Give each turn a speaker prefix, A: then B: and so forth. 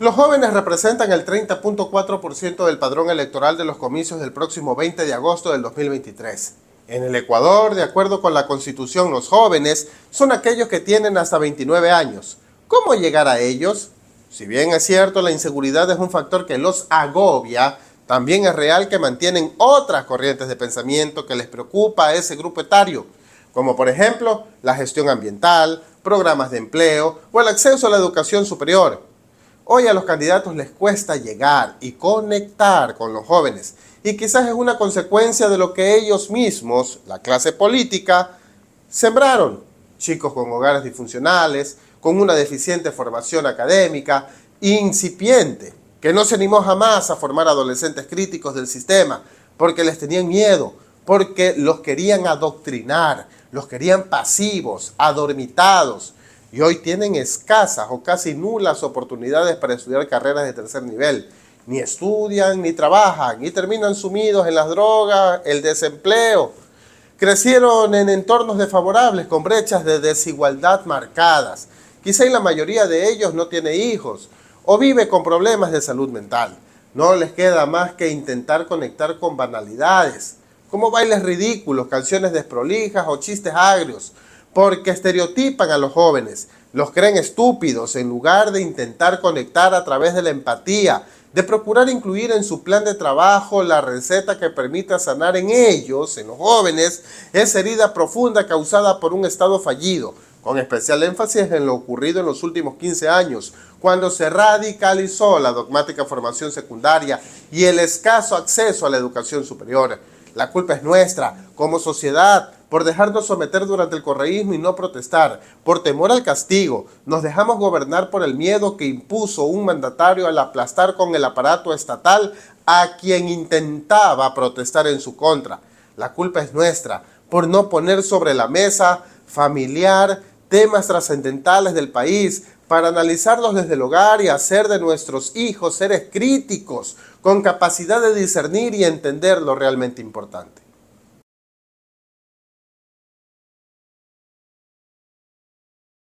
A: Los jóvenes representan el 30.4% del padrón electoral de los comicios del próximo 20 de agosto del 2023. En el Ecuador, de acuerdo con la Constitución, los jóvenes son aquellos que tienen hasta 29 años. ¿Cómo llegar a ellos? Si bien es cierto, la inseguridad es un factor que los agobia, también es real que mantienen otras corrientes de pensamiento que les preocupa a ese grupo etario, como por ejemplo la gestión ambiental, programas de empleo o el acceso a la educación superior. Hoy a los candidatos les cuesta llegar y conectar con los jóvenes y quizás es una consecuencia de lo que ellos mismos, la clase política, sembraron. Chicos con hogares disfuncionales, con una deficiente formación académica, incipiente, que no se animó jamás a formar adolescentes críticos del sistema, porque les tenían miedo, porque los querían adoctrinar, los querían pasivos, adormitados, y hoy tienen escasas o casi nulas oportunidades para estudiar carreras de tercer nivel. Ni estudian, ni trabajan, y terminan sumidos en las drogas, el desempleo. Crecieron en entornos desfavorables con brechas de desigualdad marcadas. Quizá la mayoría de ellos no tiene hijos o vive con problemas de salud mental. No les queda más que intentar conectar con banalidades, como bailes ridículos, canciones desprolijas o chistes agrios, porque estereotipan a los jóvenes, los creen estúpidos en lugar de intentar conectar a través de la empatía, de procurar incluir en su plan de trabajo la receta que permita sanar en ellos, en los jóvenes, esa herida profunda causada por un Estado fallido, con especial énfasis en lo ocurrido en los últimos 15 años, cuando se radicalizó la dogmática formación secundaria y el escaso acceso a la educación superior. La culpa es nuestra, como sociedad, por dejarnos someter durante el correísmo y no protestar, por temor al castigo. Nos dejamos gobernar por el miedo que impuso un mandatario al aplastar con el aparato estatal a quien intentaba protestar en su contra. La culpa es nuestra por no poner sobre la mesa familiar temas trascendentales del país para analizarlos desde el hogar y hacer de nuestros hijos seres críticos, con capacidad de discernir y entender lo realmente importante.